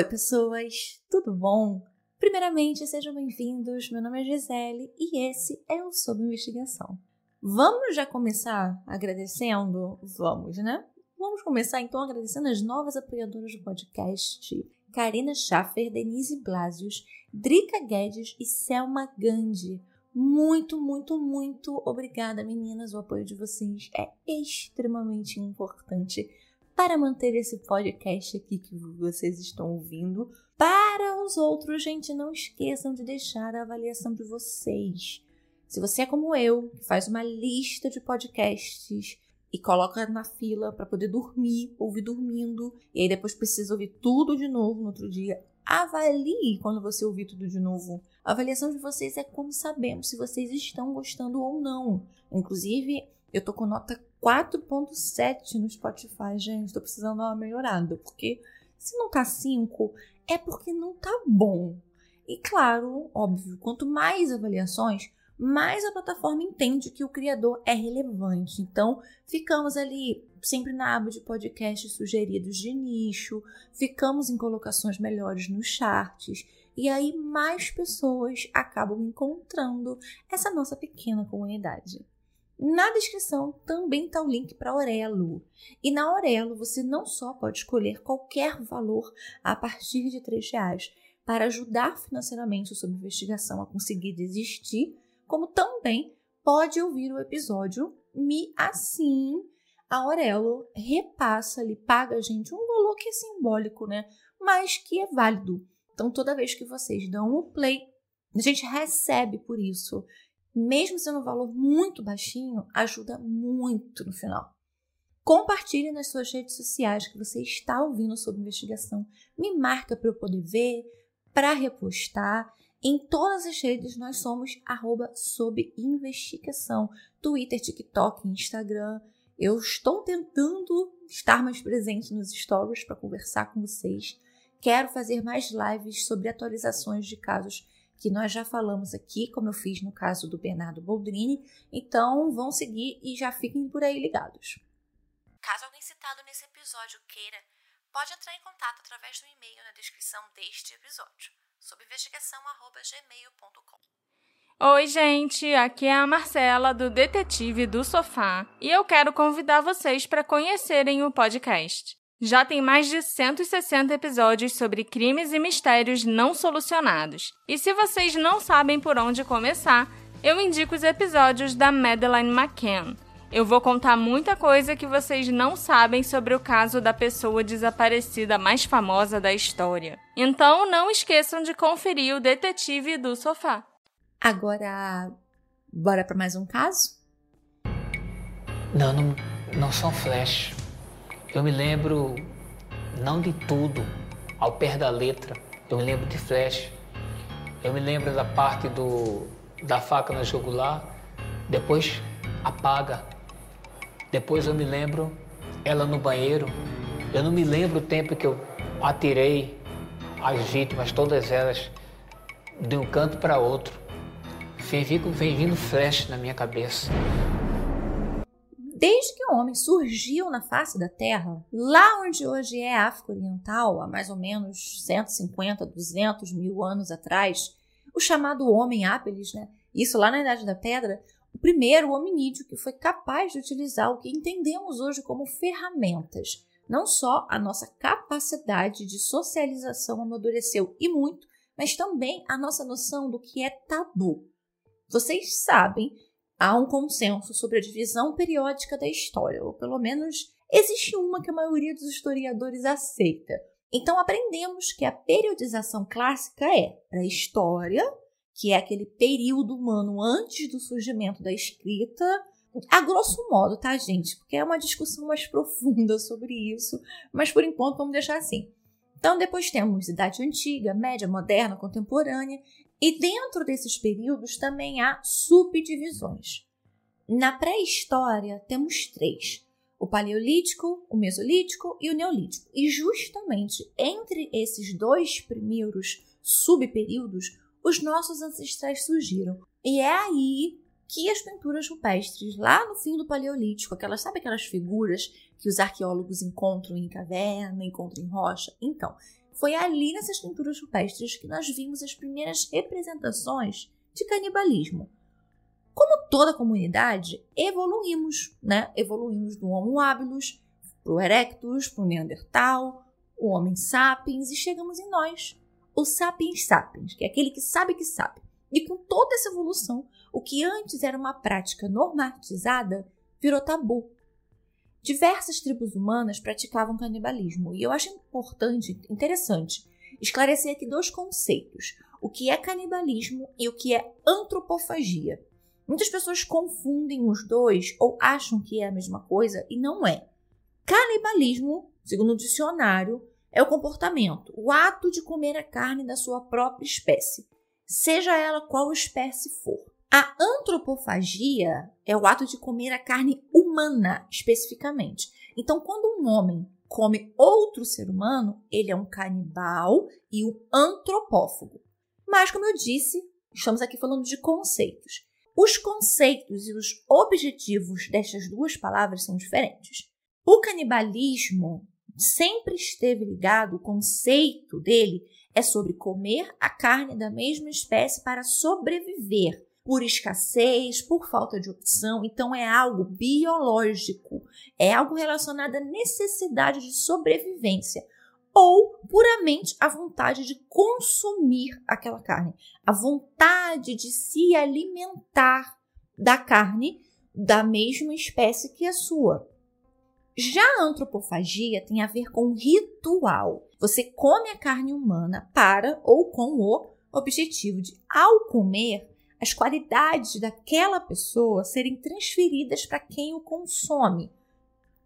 Oi, pessoas, tudo bom? Primeiramente, sejam bem-vindos. Meu nome é Gisele e esse é o Sob Investigação. Vamos já começar agradecendo? Vamos, né? Vamos começar então agradecendo as novas apoiadoras do podcast: Karina Schaffer, Denise Blasius, Drica Guedes e Selma Gandhi. Muito, muito, muito obrigada, meninas. O apoio de vocês é extremamente importante para manter esse podcast aqui que vocês estão ouvindo. Para os outros, gente, não esqueçam de deixar a avaliação de vocês. Se você é como eu, que faz uma lista de podcasts e coloca na fila para poder dormir, ouvir dormindo, e aí depois precisa ouvir tudo de novo no outro dia, avalie quando você ouvir tudo de novo. A avaliação de vocês é como sabemos se vocês estão gostando ou não. Inclusive, eu tô com nota 4.7 no Spotify, gente. Tô precisando dar uma melhorada, porque se não tá 5, é porque não tá bom. E claro, óbvio, quanto mais avaliações, mais a plataforma entende que o criador é relevante. Então, ficamos ali sempre na aba de podcasts sugeridos de nicho, ficamos em colocações melhores nos charts, e aí mais pessoas acabam encontrando essa nossa pequena comunidade. Na descrição também está o link para Aurelo. E na Aurelo você não só pode escolher qualquer valor a partir de R$ reais para ajudar financeiramente Sob Investigação a conseguir desistir, como também pode ouvir o episódio Me Assim. A Aurelo repassa ali, paga a gente um valor que é simbólico, né? Mas que é válido. Então, toda vez que vocês dão o play, a gente recebe por isso mesmo sendo um valor muito baixinho, ajuda muito no final. Compartilhe nas suas redes sociais que você está ouvindo sobre investigação. Me marca para eu poder ver, para repostar. Em todas as redes nós somos arroba sob investigação. Twitter, TikTok, Instagram. Eu estou tentando estar mais presente nos stories para conversar com vocês. Quero fazer mais lives sobre atualizações de casos que nós já falamos aqui, como eu fiz no caso do Bernardo Boldrini. Então, vão seguir e já fiquem por aí ligados. Caso alguém citado nesse episódio queira, pode entrar em contato através do e-mail na descrição deste episódio, sob investigação@gmail.com. Oi, gente, aqui é a Marcela do Detetive do Sofá e eu quero convidar vocês para conhecerem o podcast. Já tem mais de 160 episódios sobre crimes e mistérios não solucionados. E se vocês não sabem por onde começar, eu indico os episódios da Madeleine McCann. Eu vou contar muita coisa que vocês não sabem sobre o caso da pessoa desaparecida mais famosa da história. Então não esqueçam de conferir o Detetive do Sofá. Agora, bora para mais um caso? Não, não, não são flash. Eu me lembro não de tudo, ao pé da letra. Eu me lembro de flash. Eu me lembro da parte do, da faca na jugular. Depois apaga. Depois eu me lembro ela no banheiro. Eu não me lembro o tempo que eu atirei as vítimas, todas elas, de um canto para outro. Vem, vem vindo flash na minha cabeça. Homem surgiu na face da Terra, lá onde hoje é a África Oriental, há mais ou menos 150, 200 mil anos atrás, o chamado Homem Ápeles, né? isso lá na Idade da Pedra, o primeiro hominídeo que foi capaz de utilizar o que entendemos hoje como ferramentas. Não só a nossa capacidade de socialização amadureceu e muito, mas também a nossa noção do que é tabu. Vocês sabem há um consenso sobre a divisão periódica da história, ou pelo menos existe uma que a maioria dos historiadores aceita. Então aprendemos que a periodização clássica é a história, que é aquele período humano antes do surgimento da escrita, a grosso modo, tá, gente? Porque é uma discussão mais profunda sobre isso, mas por enquanto vamos deixar assim. Então, depois temos Idade Antiga, Média, Moderna, Contemporânea, e dentro desses períodos também há subdivisões. Na pré-história temos três: o Paleolítico, o Mesolítico e o Neolítico. E justamente entre esses dois primeiros subperíodos, os nossos ancestrais surgiram. E é aí que as pinturas rupestres, lá no fim do Paleolítico, aquelas, sabe aquelas figuras que os arqueólogos encontram em caverna, encontram em rocha? Então, foi ali nessas pinturas rupestres que nós vimos as primeiras representações de canibalismo. Como toda comunidade, evoluímos, né? Evoluímos do Homo habilis para o Erectus, para o Neandertal, o Homem sapiens e chegamos em nós, o Sapiens sapiens, que é aquele que sabe que sabe. E com toda essa evolução, o que antes era uma prática normatizada virou tabu. Diversas tribos humanas praticavam canibalismo, e eu acho importante, interessante, esclarecer aqui dois conceitos: o que é canibalismo e o que é antropofagia. Muitas pessoas confundem os dois ou acham que é a mesma coisa e não é. Canibalismo, segundo o dicionário, é o comportamento, o ato de comer a carne da sua própria espécie, seja ela qual espécie for. A antropofagia é o ato de comer a carne humana, especificamente. Então, quando um homem come outro ser humano, ele é um canibal e um antropófago. Mas, como eu disse, estamos aqui falando de conceitos. Os conceitos e os objetivos destas duas palavras são diferentes. O canibalismo sempre esteve ligado, o conceito dele é sobre comer a carne da mesma espécie para sobreviver, por escassez, por falta de opção. Então é algo biológico, é algo relacionado à necessidade de sobrevivência ou puramente a vontade de consumir aquela carne, a vontade de se alimentar da carne da mesma espécie que a sua. Já a antropofagia tem a ver com ritual. Você come a carne humana para ou com o objetivo de, ao comer, as qualidades daquela pessoa serem transferidas para quem o consome.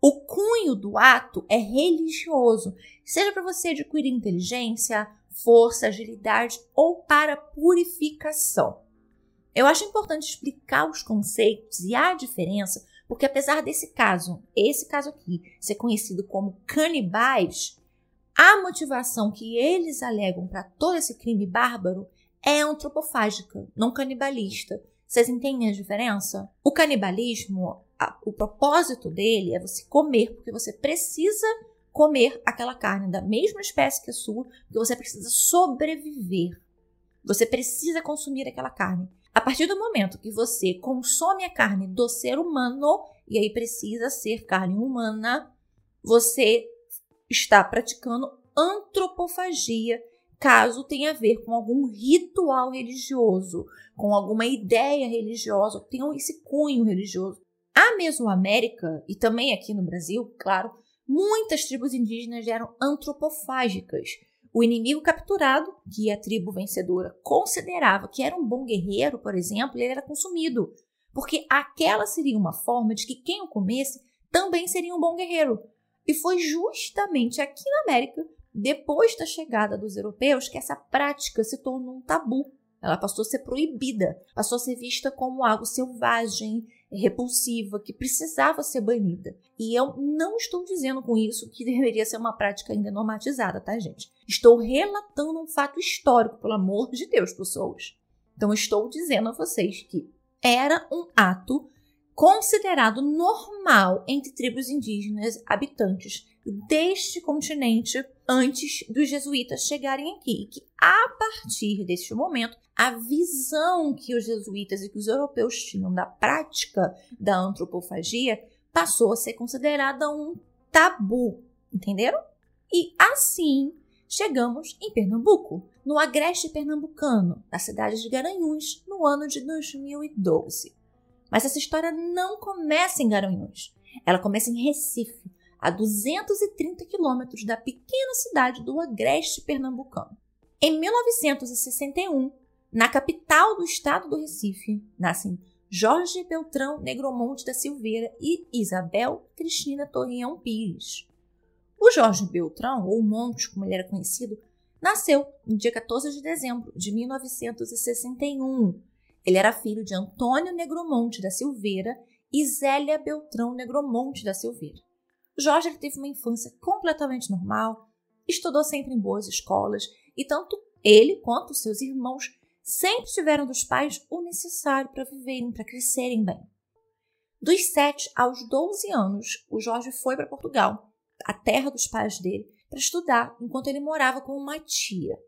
O cunho do ato é religioso, seja para você adquirir inteligência, força, agilidade ou para purificação. Eu acho importante explicar os conceitos e a diferença porque apesar desse caso, esse caso aqui, ser conhecido como canibais, a motivação que eles alegam para todo esse crime bárbaro é antropofágica, não canibalista. Vocês entendem a diferença? O canibalismo, a, o propósito dele é você comer, porque você precisa comer aquela carne da mesma espécie que a sua, porque você precisa sobreviver. Você precisa consumir aquela carne. A partir do momento que você consome a carne do ser humano, e aí precisa ser carne humana, você está praticando antropofagia, caso tenha a ver com algum ritual religioso, com alguma ideia religiosa, tenha esse cunho religioso. A Mesoamérica, e também aqui no Brasil, claro, muitas tribos indígenas eram antropofágicas o inimigo capturado, que a tribo vencedora considerava que era um bom guerreiro, por exemplo, ele era consumido, porque aquela seria uma forma de que quem o comesse também seria um bom guerreiro. E foi justamente aqui na América, depois da chegada dos europeus, que essa prática se tornou um tabu. Ela passou a ser proibida, passou a ser vista como algo selvagem, repulsiva, que precisava ser banida. E eu não estou dizendo com isso que deveria ser uma prática ainda normatizada, tá, gente? Estou relatando um fato histórico, pelo amor de Deus, pessoas. Então, estou dizendo a vocês que era um ato considerado normal entre tribos indígenas habitantes deste continente antes dos jesuítas chegarem aqui. E que a partir deste momento, a visão que os jesuítas e que os europeus tinham da prática da antropofagia passou a ser considerada um tabu, entenderam? E assim chegamos em Pernambuco, no agreste pernambucano, na cidade de Garanhuns, no ano de 2012. Mas essa história não começa em Garanhuns. Ela começa em Recife, a 230 quilômetros da pequena cidade do agreste pernambucano. Em 1961, na capital do estado do Recife, nascem Jorge Beltrão Negromonte da Silveira e Isabel Cristina Torreão Pires. O Jorge Beltrão, ou Monte, como ele era conhecido, nasceu no dia 14 de dezembro de 1961 ele era filho de Antônio Negromonte da Silveira e Zélia Beltrão Negromonte da Silveira. Jorge teve uma infância completamente normal, estudou sempre em boas escolas e tanto ele quanto seus irmãos sempre tiveram dos pais o necessário para viverem, para crescerem bem. Dos 7 aos 12 anos, o Jorge foi para Portugal, a terra dos pais dele, para estudar enquanto ele morava com uma tia.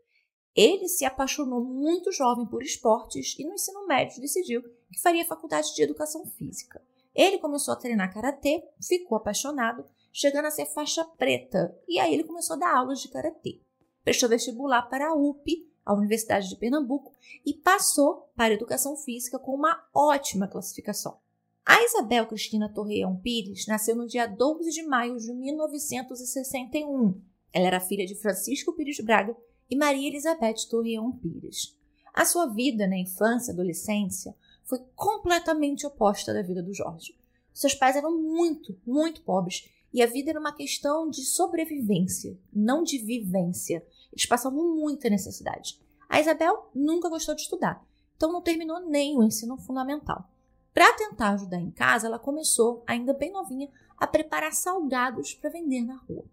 Ele se apaixonou muito jovem por esportes e no ensino médio decidiu que faria faculdade de educação física. Ele começou a treinar karatê, ficou apaixonado, chegando a ser faixa preta, e aí ele começou a dar aulas de karatê. Prestou vestibular para a UP, a Universidade de Pernambuco, e passou para a educação física com uma ótima classificação. A Isabel Cristina Torreão Pires nasceu no dia 12 de maio de 1961. Ela era filha de Francisco Pires Braga e Maria Elizabeth Torreão Pires. A sua vida na infância e adolescência foi completamente oposta da vida do Jorge. Seus pais eram muito, muito pobres e a vida era uma questão de sobrevivência, não de vivência. Eles passavam muita necessidade. A Isabel nunca gostou de estudar, então não terminou nem o ensino fundamental. Para tentar ajudar em casa, ela começou, ainda bem novinha, a preparar salgados para vender na rua.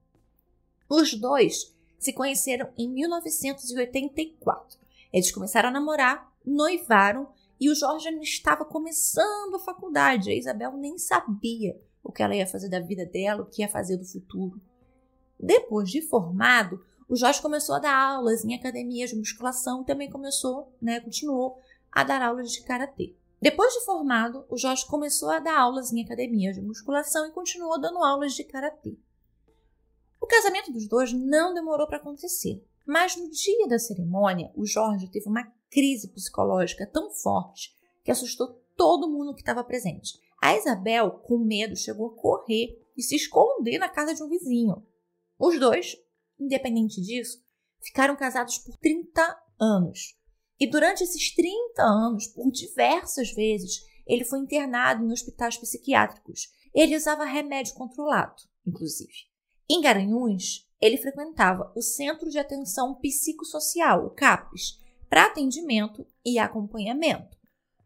Os dois se conheceram em 1984. Eles começaram a namorar, noivaram e o Jorge ainda estava começando a faculdade. A Isabel nem sabia o que ela ia fazer da vida dela, o que ia fazer do futuro. Depois de formado, o Jorge começou a dar aulas em academias de musculação e também começou, né, continuou a dar aulas de karatê. Depois de formado, o Jorge começou a dar aulas em academias de musculação e continuou dando aulas de karatê. O casamento dos dois não demorou para acontecer, mas no dia da cerimônia, o Jorge teve uma crise psicológica tão forte que assustou todo mundo que estava presente. A Isabel, com medo, chegou a correr e se esconder na casa de um vizinho. Os dois, independente disso, ficaram casados por 30 anos. E durante esses 30 anos, por diversas vezes, ele foi internado em hospitais psiquiátricos. Ele usava remédio controlado, inclusive. Em Garanhuns, ele frequentava o Centro de Atenção Psicossocial, o CAPES, para atendimento e acompanhamento.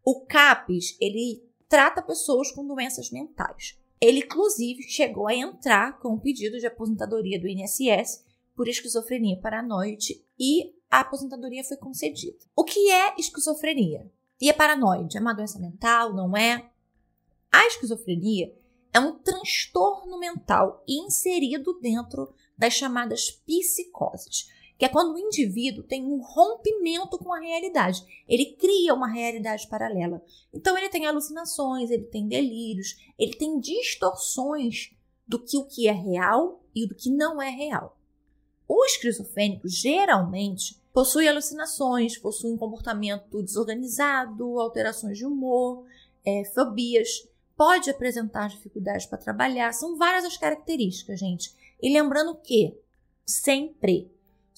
O CAPES, ele trata pessoas com doenças mentais. Ele, inclusive, chegou a entrar com um pedido de aposentadoria do INSS por esquizofrenia paranoide e a aposentadoria foi concedida. O que é esquizofrenia? E é paranoide? É uma doença mental? Não é? A esquizofrenia é um transtorno mental inserido dentro das chamadas psicoses, que é quando o indivíduo tem um rompimento com a realidade. Ele cria uma realidade paralela. Então ele tem alucinações, ele tem delírios, ele tem distorções do que o que é real e do que não é real. O esquizofrênico geralmente possui alucinações, possui um comportamento desorganizado, alterações de humor, é, fobias, pode apresentar dificuldades para trabalhar. São várias as características, gente. E lembrando que sempre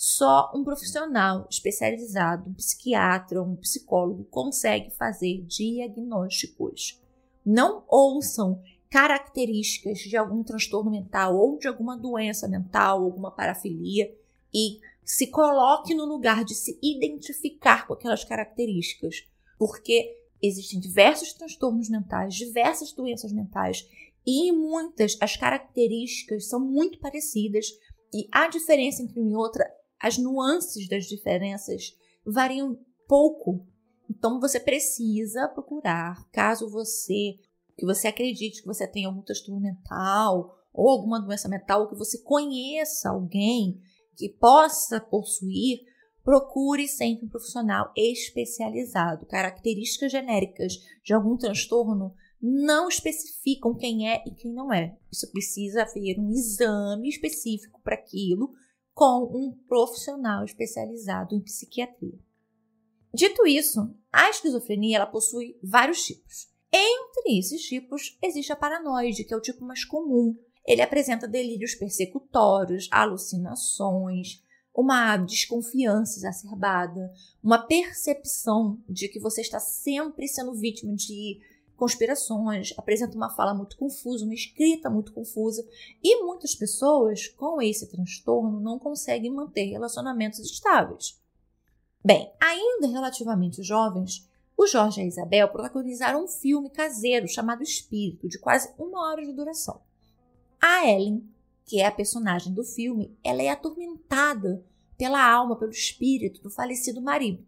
só um profissional especializado, um psiquiatra, um psicólogo, consegue fazer diagnósticos. Não ouçam características de algum transtorno mental ou de alguma doença mental, alguma parafilia e se coloque no lugar de se identificar com aquelas características, porque existem diversos transtornos mentais, diversas doenças mentais e muitas as características são muito parecidas e a diferença entre uma e outra, as nuances das diferenças variam pouco. Então você precisa procurar, caso você que você acredite que você tem algum transtorno mental ou alguma doença mental, ou que você conheça alguém que possa possuir, procure sempre um profissional especializado. Características genéricas de algum transtorno não especificam quem é e quem não é. Isso precisa haver um exame específico para aquilo com um profissional especializado em psiquiatria. Dito isso, a esquizofrenia ela possui vários tipos. Entre esses tipos, existe a paranoide, que é o tipo mais comum. Ele apresenta delírios persecutórios, alucinações, uma desconfiança exacerbada, uma percepção de que você está sempre sendo vítima de conspirações, apresenta uma fala muito confusa, uma escrita muito confusa, e muitas pessoas com esse transtorno não conseguem manter relacionamentos estáveis. Bem, ainda relativamente jovens, o Jorge e a Isabel protagonizaram um filme caseiro chamado Espírito, de quase uma hora de duração. A Ellen, que é a personagem do filme, ela é atormentada pela alma, pelo espírito do falecido marido.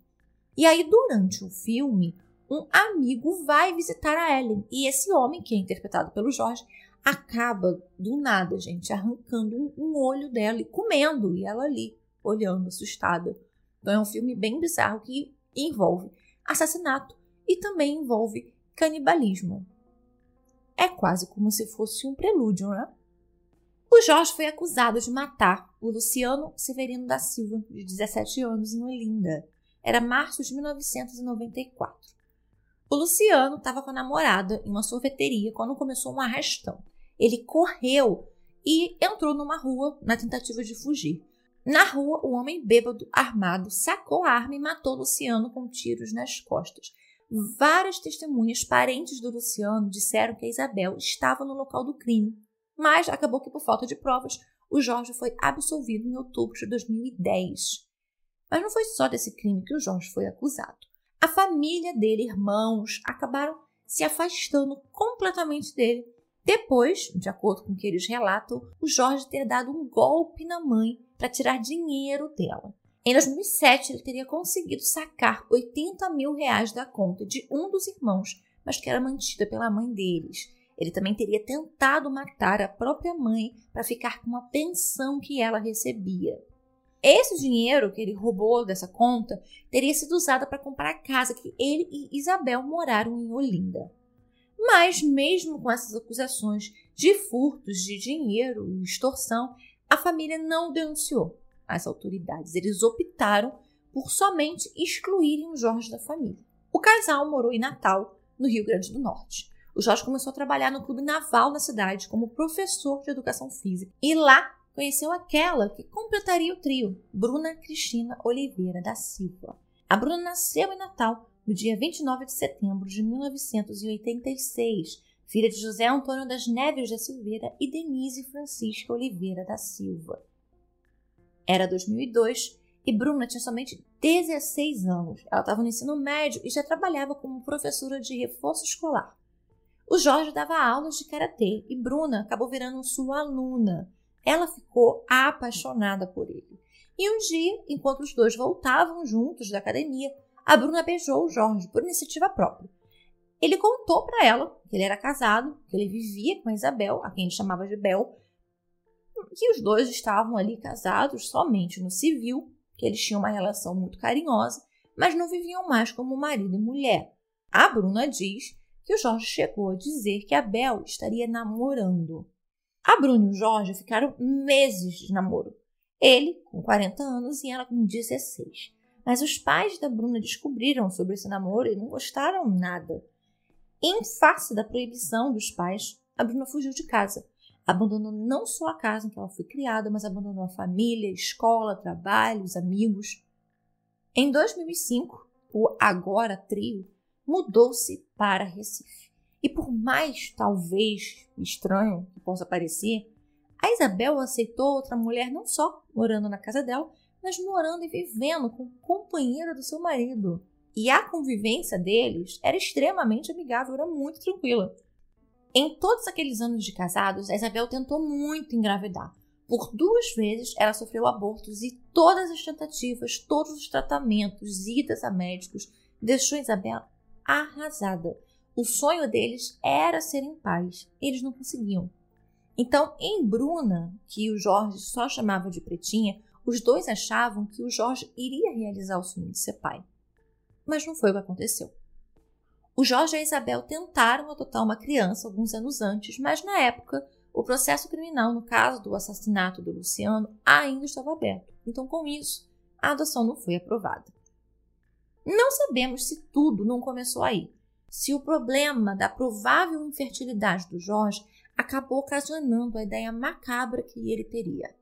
E aí, durante o filme, um amigo vai visitar a Ellen. E esse homem, que é interpretado pelo Jorge, acaba do nada, gente, arrancando um, um olho dela e comendo, e ela ali, olhando, assustada. Então é um filme bem bizarro que envolve assassinato e também envolve canibalismo. É quase como se fosse um prelúdio, né? O Jorge foi acusado de matar o Luciano Severino da Silva, de 17 anos, em Olinda. Era março de 1994. O Luciano estava com a namorada em uma sorveteria quando começou um arrastão. Ele correu e entrou numa rua na tentativa de fugir. Na rua, o homem bêbado, armado, sacou a arma e matou Luciano com tiros nas costas. Várias testemunhas, parentes do Luciano, disseram que a Isabel estava no local do crime, mas acabou que, por falta de provas, o Jorge foi absolvido em outubro de 2010. Mas não foi só desse crime que o Jorge foi acusado. A família dele, irmãos, acabaram se afastando completamente dele depois, de acordo com o que eles relatam, o Jorge ter dado um golpe na mãe para tirar dinheiro dela. Em 2007, ele teria conseguido sacar 80 mil reais da conta de um dos irmãos, mas que era mantida pela mãe deles. Ele também teria tentado matar a própria mãe para ficar com a pensão que ela recebia. Esse dinheiro que ele roubou dessa conta teria sido usado para comprar a casa que ele e Isabel moraram em Olinda. Mas, mesmo com essas acusações de furtos de dinheiro e extorsão, a família não denunciou as autoridades. Eles optaram por somente excluírem o Jorge da família. O casal morou em Natal, no Rio Grande do Norte. O Jorge começou a trabalhar no clube naval na cidade como professor de educação física e lá conheceu aquela que completaria o trio, Bruna Cristina Oliveira da Silva. A Bruna nasceu em Natal no dia 29 de setembro de 1986, filha de José Antônio das Neves da Silveira e Denise Francisca Oliveira da Silva. Era 2002 e Bruna tinha somente 16 anos. Ela estava no ensino médio e já trabalhava como professora de reforço escolar. O Jorge dava aulas de karatê e Bruna acabou virando sua aluna. Ela ficou apaixonada por ele. E um dia, enquanto os dois voltavam juntos da academia, a Bruna beijou o Jorge por iniciativa própria. Ele contou para ela que ele era casado, que ele vivia com a Isabel, a quem ele chamava de Bel, que os dois estavam ali casados somente no civil, que eles tinham uma relação muito carinhosa, mas não viviam mais como marido e mulher. A Bruna diz que o Jorge chegou a dizer que a Bel estaria namorando. A Bruna e o Jorge ficaram meses de namoro. Ele com 40 anos e ela com 16. Mas os pais da Bruna descobriram sobre esse namoro e não gostaram nada. Em face da proibição dos pais, a Bruna fugiu de casa. Abandonou não só a casa em que ela foi criada, mas abandonou a família, escola, trabalho, os amigos. Em 2005, o agora trio mudou-se para Recife. E por mais talvez estranho que possa parecer, a Isabel aceitou outra mulher não só morando na casa dela, mas morando e vivendo com o companheiro do seu marido. E a convivência deles era extremamente amigável, era muito tranquila. Em todos aqueles anos de casados, a Isabel tentou muito engravidar. Por duas vezes ela sofreu abortos e todas as tentativas, todos os tratamentos, idas a médicos, deixou Isabel arrasada. O sonho deles era ser em paz. Eles não conseguiam. Então, em Bruna, que o Jorge só chamava de Pretinha, os dois achavam que o Jorge iria realizar o sonho de ser pai. Mas não foi o que aconteceu. O Jorge e a Isabel tentaram adotar uma criança alguns anos antes, mas na época o processo criminal no caso do assassinato do Luciano ainda estava aberto. Então, com isso, a adoção não foi aprovada. Não sabemos se tudo não começou aí. Se o problema da provável infertilidade do Jorge acabou ocasionando a ideia macabra que ele teria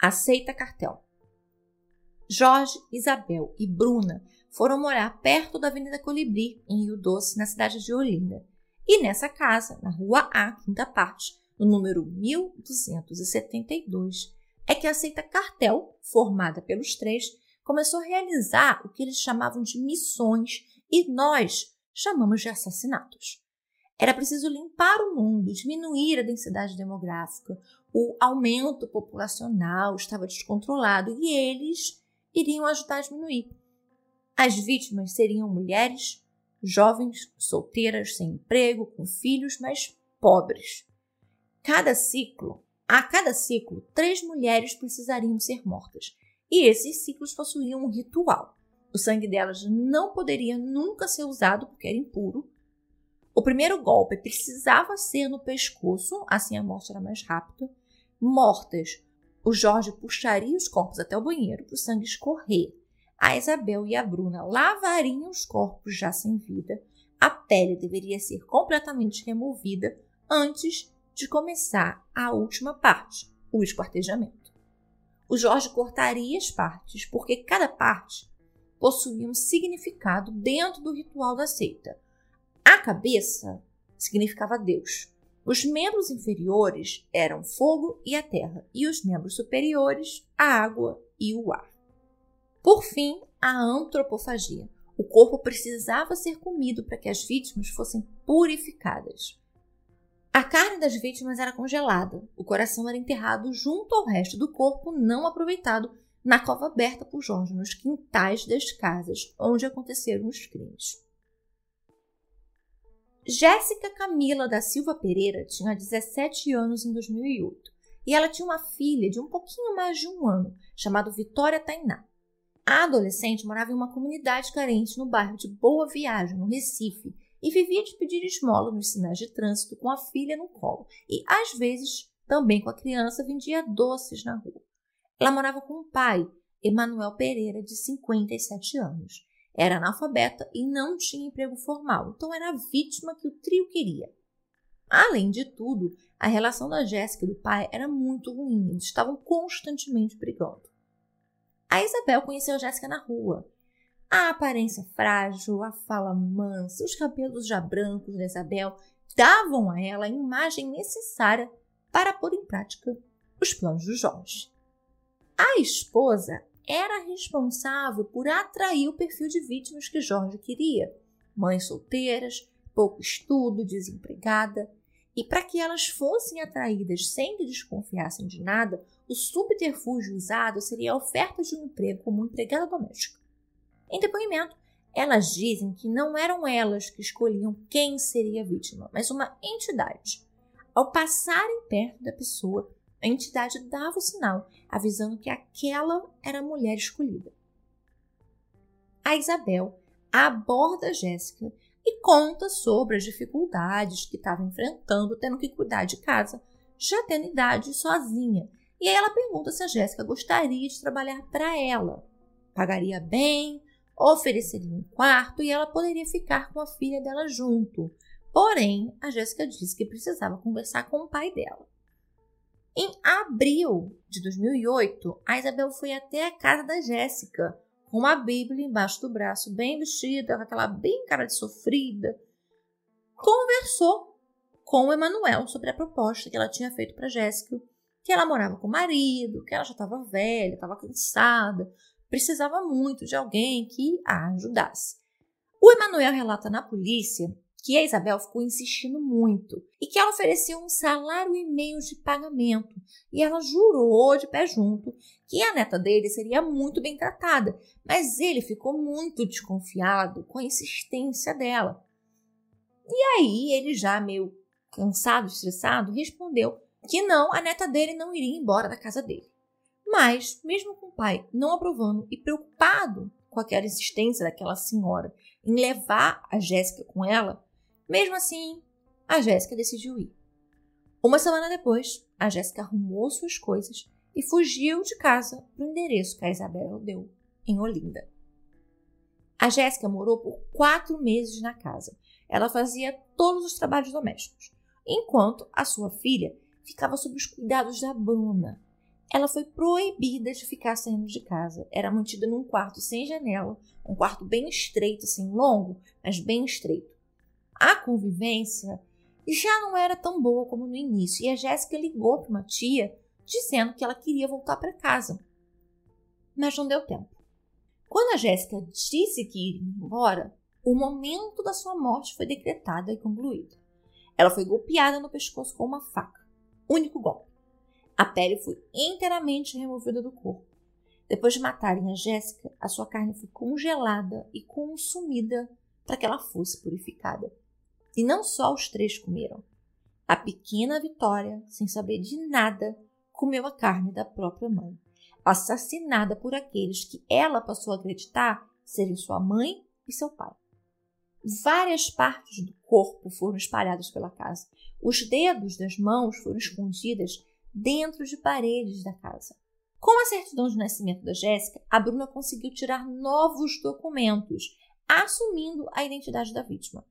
aceita cartel. Jorge, Isabel e Bruna foram morar perto da Avenida Colibri, em Rio Doce, na cidade de Olinda. E nessa casa, na Rua A, quinta parte, no número 1272, é que a seita cartel, formada pelos três, começou a realizar o que eles chamavam de missões e nós chamamos de assassinatos. Era preciso limpar o mundo, diminuir a densidade demográfica, o aumento populacional estava descontrolado e eles iriam ajudar a diminuir. As vítimas seriam mulheres, jovens, solteiras, sem emprego, com filhos, mas pobres. Cada ciclo, a cada ciclo, três mulheres precisariam ser mortas. E esses ciclos possuíam um ritual. O sangue delas não poderia nunca ser usado porque era impuro. O primeiro golpe precisava ser no pescoço, assim a morte era mais rápida. Mortas, o Jorge puxaria os corpos até o banheiro para o sangue escorrer. A Isabel e a Bruna lavariam os corpos já sem vida. A pele deveria ser completamente removida antes de começar a última parte, o esquartejamento. O Jorge cortaria as partes, porque cada parte possuía um significado dentro do ritual da seita. A cabeça significava Deus. Os membros inferiores eram fogo e a terra, e os membros superiores, a água e o ar. Por fim, a antropofagia. O corpo precisava ser comido para que as vítimas fossem purificadas. A carne das vítimas era congelada, o coração era enterrado junto ao resto do corpo não aproveitado na cova aberta por Jorge nos quintais das casas onde aconteceram os crimes. Jéssica Camila da Silva Pereira tinha 17 anos em 2008 e ela tinha uma filha de um pouquinho mais de um ano, chamada Vitória Tainá. A adolescente morava em uma comunidade carente no bairro de Boa Viagem, no Recife, e vivia de pedir esmola nos sinais de trânsito com a filha no colo e, às vezes, também com a criança, vendia doces na rua. Ela morava com o pai, Emanuel Pereira, de 57 anos. Era analfabeta e não tinha emprego formal, então era a vítima que o trio queria. Além de tudo, a relação da Jéssica e do pai era muito ruim, eles estavam constantemente brigando. A Isabel conheceu Jéssica na rua. A aparência frágil, a fala mansa, os cabelos já brancos da Isabel davam a ela a imagem necessária para pôr em prática os planos do Jorge. A esposa era responsável por atrair o perfil de vítimas que Jorge queria: mães solteiras, pouco estudo, desempregada. E para que elas fossem atraídas sem que desconfiassem de nada, o subterfúgio usado seria a oferta de um emprego como empregada doméstica. Em depoimento, elas dizem que não eram elas que escolhiam quem seria a vítima, mas uma entidade. Ao passarem perto da pessoa, a entidade dava o sinal, avisando que aquela era a mulher escolhida. A Isabel aborda Jéssica e conta sobre as dificuldades que estava enfrentando, tendo que cuidar de casa, já tendo idade sozinha. E aí ela pergunta se a Jéssica gostaria de trabalhar para ela. Pagaria bem, ofereceria um quarto e ela poderia ficar com a filha dela junto. Porém, a Jéssica disse que precisava conversar com o pai dela. Em abril de 2008, a Isabel foi até a casa da Jéssica, com uma Bíblia embaixo do braço, bem vestida, com aquela bem cara de sofrida. Conversou com o Emanuel sobre a proposta que ela tinha feito para Jéssica, que ela morava com o marido, que ela já estava velha, estava cansada, precisava muito de alguém que a ajudasse. O Emanuel relata na polícia que a Isabel ficou insistindo muito e que ela ofereceu um salário e meio de pagamento. E ela jurou de pé junto que a neta dele seria muito bem tratada, mas ele ficou muito desconfiado com a insistência dela. E aí ele, já meio cansado, estressado, respondeu que não, a neta dele não iria embora da casa dele. Mas, mesmo com o pai não aprovando e preocupado com aquela insistência daquela senhora em levar a Jéssica com ela, mesmo assim, a Jéssica decidiu ir. Uma semana depois, a Jéssica arrumou suas coisas e fugiu de casa para o endereço que a Isabela deu, em Olinda. A Jéssica morou por quatro meses na casa. Ela fazia todos os trabalhos domésticos, enquanto a sua filha ficava sob os cuidados da Bruna. Ela foi proibida de ficar saindo de casa. Era mantida num quarto sem janela, um quarto bem estreito, assim, longo, mas bem estreito a convivência já não era tão boa como no início e a Jéssica ligou para uma tia dizendo que ela queria voltar para casa. Mas não deu tempo. Quando a Jéssica disse que iria embora, o momento da sua morte foi decretado e concluído. Ela foi golpeada no pescoço com uma faca. Único golpe. A pele foi inteiramente removida do corpo. Depois de matarem a Jéssica, a sua carne foi congelada e consumida para que ela fosse purificada. E não só os três comeram. A pequena Vitória, sem saber de nada, comeu a carne da própria mãe, assassinada por aqueles que ela passou a acreditar serem sua mãe e seu pai. Várias partes do corpo foram espalhadas pela casa. Os dedos das mãos foram escondidas dentro de paredes da casa. Com a certidão de nascimento da Jéssica, a Bruna conseguiu tirar novos documentos, assumindo a identidade da vítima.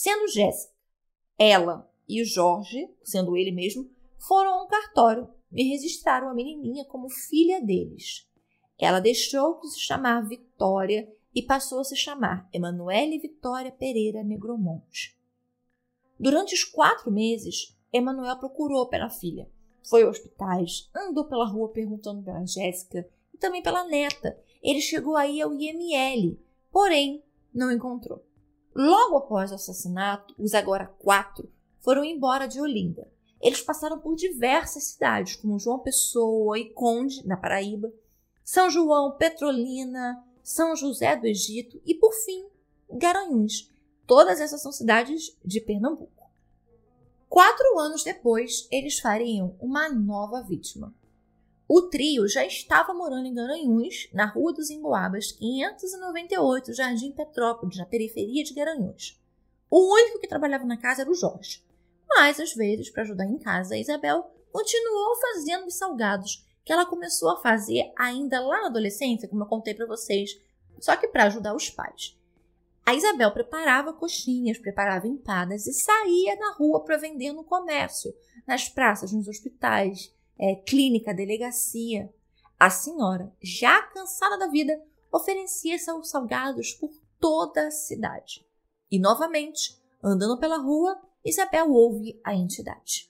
Sendo Jéssica, ela e o Jorge, sendo ele mesmo, foram a um cartório e registraram a menininha como filha deles. Ela deixou de se chamar Vitória e passou a se chamar Emanuele Vitória Pereira Negromonte. Durante os quatro meses, Emanuel procurou pela filha, foi a hospitais, andou pela rua perguntando pela Jéssica e também pela neta. Ele chegou aí ao IML, porém não encontrou. Logo após o assassinato, os agora quatro foram embora de Olinda. Eles passaram por diversas cidades, como João Pessoa e Conde, na Paraíba, São João, Petrolina, São José do Egito e, por fim, Garanhuns. Todas essas são cidades de Pernambuco. Quatro anos depois, eles fariam uma nova vítima. O trio já estava morando em Garanhuns, na Rua dos Emboabas, 598, Jardim Petrópolis, na periferia de Garanhuns. O único que trabalhava na casa era o Jorge. Mas, às vezes, para ajudar em casa, a Isabel continuou fazendo os salgados que ela começou a fazer ainda lá na adolescência, como eu contei para vocês, só que para ajudar os pais. A Isabel preparava coxinhas, preparava empadas e saía na rua para vender no comércio, nas praças, nos hospitais, é, clínica, delegacia. A senhora, já cansada da vida, oferecia seus salgados por toda a cidade. E novamente, andando pela rua, Isabel ouve a entidade.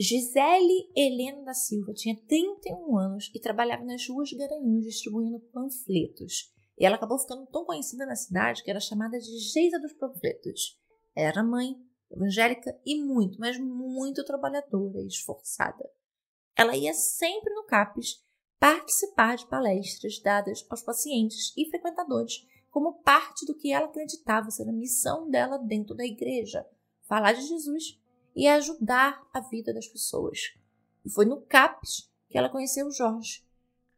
Gisele Helena da Silva tinha 31 anos e trabalhava nas ruas de Garanhuns distribuindo panfletos. E ela acabou ficando tão conhecida na cidade que era chamada de Geisa dos Panfletos. Era mãe, evangélica e muito, mas muito trabalhadora e esforçada. Ela ia sempre no CAPES participar de palestras dadas aos pacientes e frequentadores como parte do que ela acreditava ser a missão dela dentro da igreja, falar de Jesus e ajudar a vida das pessoas. E foi no CAPES que ela conheceu o Jorge.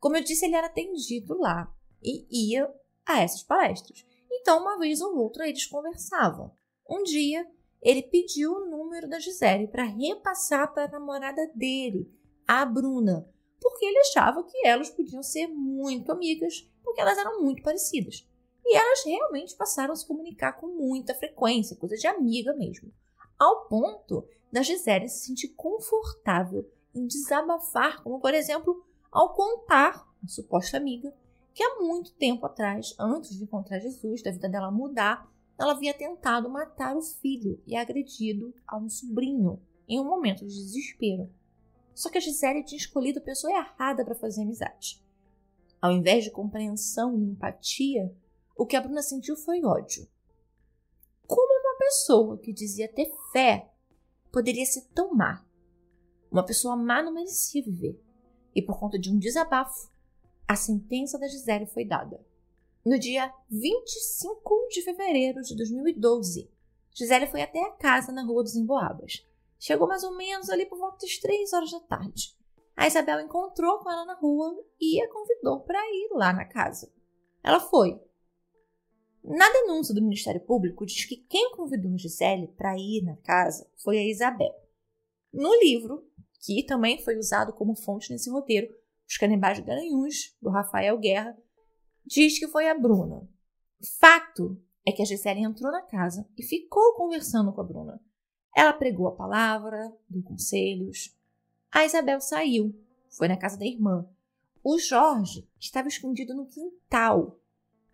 Como eu disse, ele era atendido lá e ia a essas palestras. Então, uma vez ou outra, eles conversavam. Um dia, ele pediu o número da Gisele para repassar para a namorada dele, a Bruna, porque ele achava que elas podiam ser muito amigas, porque elas eram muito parecidas. E elas realmente passaram a se comunicar com muita frequência, coisa de amiga mesmo ao ponto da Gisele se sentir confortável em desabafar, como por exemplo, ao contar a suposta amiga que há muito tempo atrás, antes de encontrar Jesus, da vida dela mudar, ela havia tentado matar o filho e agredido a um sobrinho em um momento de desespero. Só que a Gisele tinha escolhido a pessoa errada para fazer amizade. Ao invés de compreensão e empatia, o que a Bruna sentiu foi ódio. Como pessoa que dizia ter fé poderia ser tão má. Uma pessoa má não merecia viver. E por conta de um desabafo, a sentença da Gisele foi dada. No dia 25 de fevereiro de 2012, Gisele foi até a casa na Rua dos Emboabas. Chegou mais ou menos ali por volta das três horas da tarde. A Isabel encontrou com ela na rua e a convidou para ir lá na casa. Ela foi, na denúncia do Ministério Público, diz que quem convidou Gisele para ir na casa foi a Isabel. No livro, que também foi usado como fonte nesse roteiro, Os Canibais de Garanhuns, do Rafael Guerra, diz que foi a Bruna. Fato é que a Gisele entrou na casa e ficou conversando com a Bruna. Ela pregou a palavra, deu conselhos. A Isabel saiu, foi na casa da irmã. O Jorge estava escondido no quintal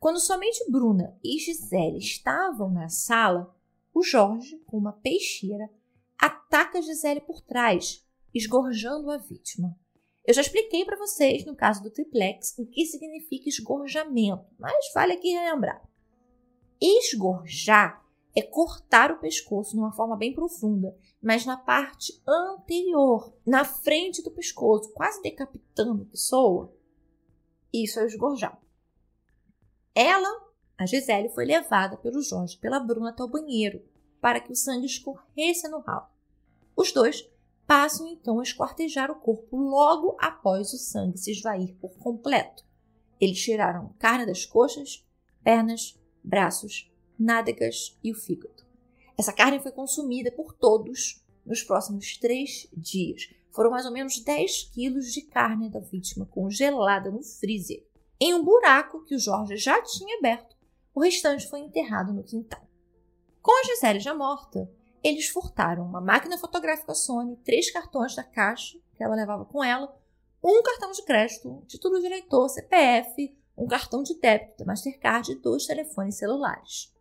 quando somente Bruna e Gisele estavam na sala, o Jorge, com uma peixeira, ataca Gisele por trás, esgorjando a vítima. Eu já expliquei para vocês, no caso do triplex, o que significa esgorjamento, mas vale aqui relembrar. Esgorjar é cortar o pescoço de uma forma bem profunda, mas na parte anterior, na frente do pescoço, quase decapitando a pessoa. Isso é esgorjar. Ela, a Gisele, foi levada pelo Jorge pela Bruna até o banheiro. para que o sangue escorresse no ralo. Os dois passam então a esquartejar o corpo logo após o sangue se esvair por completo. Eles tiraram carne das coxas, pernas, braços, nádegas e o fígado. Essa carne foi consumida por todos nos próximos três dias. Foram mais ou menos 10 quilos de carne da vítima congelada no freezer. Em um buraco que o Jorge já tinha aberto, o restante foi enterrado no quintal. Com a Gisele já morta, eles furtaram uma máquina fotográfica Sony, três cartões da caixa que ela levava com ela, um cartão de crédito, título de eleitor, CPF, um cartão de débito da Mastercard e dois telefones celulares.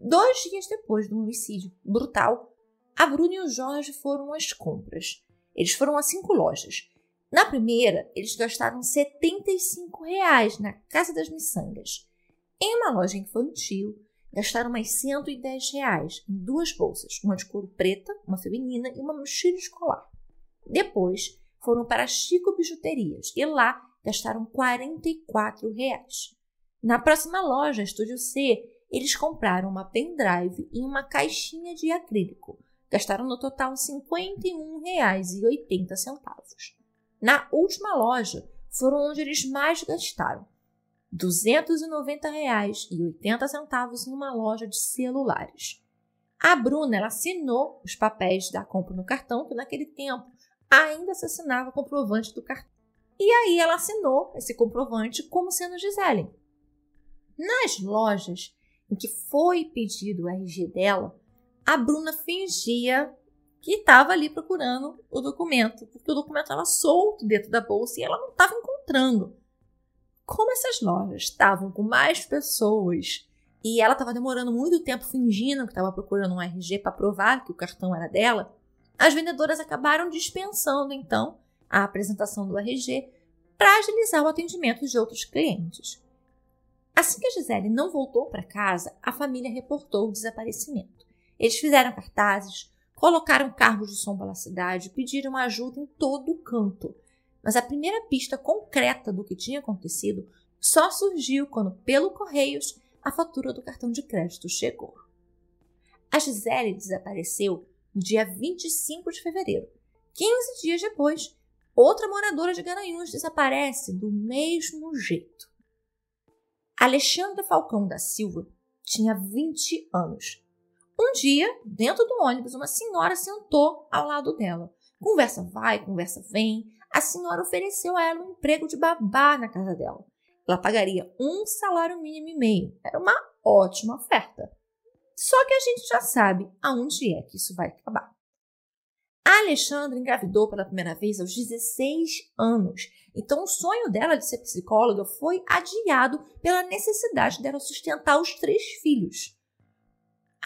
Dois dias depois do homicídio brutal, a Bruna e o Jorge foram às compras. Eles foram a cinco lojas. Na primeira, eles gastaram 75 reais na Casa das Miçangas. Em uma loja infantil, gastaram mais 110 reais em duas bolsas, uma de couro preta, uma feminina e uma mochila escolar. Depois, foram para Chico Bijuterias e lá gastaram 44 reais. Na próxima loja, Estúdio C, eles compraram uma pendrive e uma caixinha de acrílico. Gastaram no total R$ 51,80. Na última loja, foram onde eles mais gastaram. R$ 290,80 em uma loja de celulares. A Bruna ela assinou os papéis da compra no cartão, que naquele tempo ainda se assinava comprovante do cartão. E aí ela assinou esse comprovante como sendo Gisele. Nas lojas em que foi pedido o RG dela, a Bruna fingia que estava ali procurando o documento, porque o documento estava solto dentro da bolsa e ela não estava encontrando. Como essas lojas estavam com mais pessoas e ela estava demorando muito tempo fingindo que estava procurando um RG para provar que o cartão era dela, as vendedoras acabaram dispensando então a apresentação do RG para agilizar o atendimento de outros clientes. Assim que a Gisele não voltou para casa, a família reportou o desaparecimento. Eles fizeram cartazes, colocaram carros de som pela cidade, pediram ajuda em todo o canto. Mas a primeira pista concreta do que tinha acontecido só surgiu quando, pelo Correios, a fatura do cartão de crédito chegou. A Gisele desapareceu dia 25 de fevereiro. 15 dias depois, outra moradora de Garanhuns desaparece do mesmo jeito. Alexandra Falcão da Silva tinha 20 anos. Um dia, dentro do ônibus, uma senhora sentou ao lado dela. Conversa vai, conversa vem. A senhora ofereceu a ela um emprego de babá na casa dela. Ela pagaria um salário mínimo e meio. Era uma ótima oferta. Só que a gente já sabe aonde é que isso vai acabar. A Alexandra engravidou pela primeira vez aos 16 anos, então o sonho dela de ser psicóloga foi adiado pela necessidade dela sustentar os três filhos.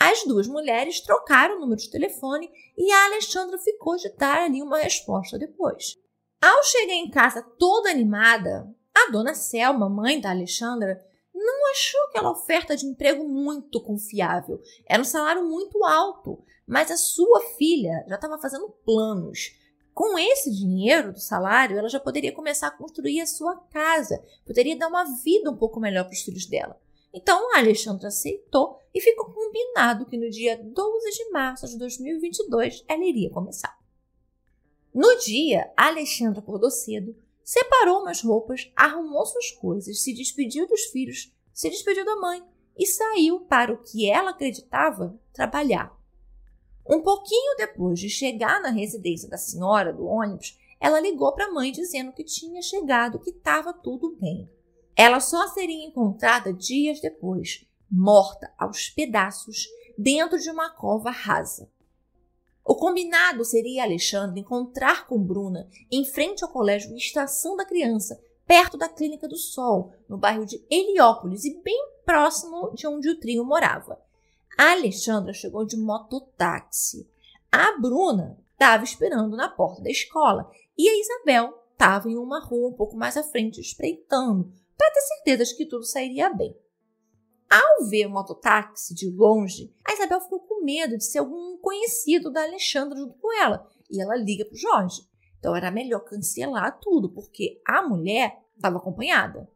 As duas mulheres trocaram o número de telefone e a Alexandra ficou de dar ali uma resposta depois. Ao chegar em casa toda animada, a dona Selma, mãe da Alexandra, não achou aquela oferta de emprego muito confiável. Era um salário muito alto, mas a sua filha já estava fazendo planos. Com esse dinheiro do salário, ela já poderia começar a construir a sua casa, poderia dar uma vida um pouco melhor para os filhos dela. Então a Alexandra aceitou e ficou combinado que no dia 12 de março de 2022 ela iria começar. No dia, a Alexandra acordou cedo, separou umas roupas, arrumou suas coisas, se despediu dos filhos, se despediu da mãe e saiu para o que ela acreditava trabalhar. Um pouquinho depois de chegar na residência da senhora do ônibus, ela ligou para a mãe dizendo que tinha chegado, que estava tudo bem. Ela só seria encontrada dias depois, morta aos pedaços, dentro de uma cova rasa. O combinado seria Alexandre encontrar com Bruna em frente ao colégio Estação da Criança, perto da Clínica do Sol, no bairro de Heliópolis e bem próximo de onde o trio morava. A Alexandra chegou de mototáxi. A Bruna estava esperando na porta da escola e a Isabel estava em uma rua um pouco mais à frente, espreitando, para ter certeza de que tudo sairia bem. Ao ver o mototáxi de longe, a Isabel ficou com medo de ser algum conhecido da Alexandra junto com ela. E ela liga para o Jorge. Então era melhor cancelar tudo, porque a mulher estava acompanhada.